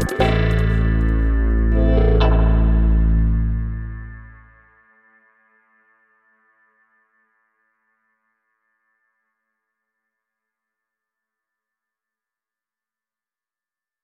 Bye.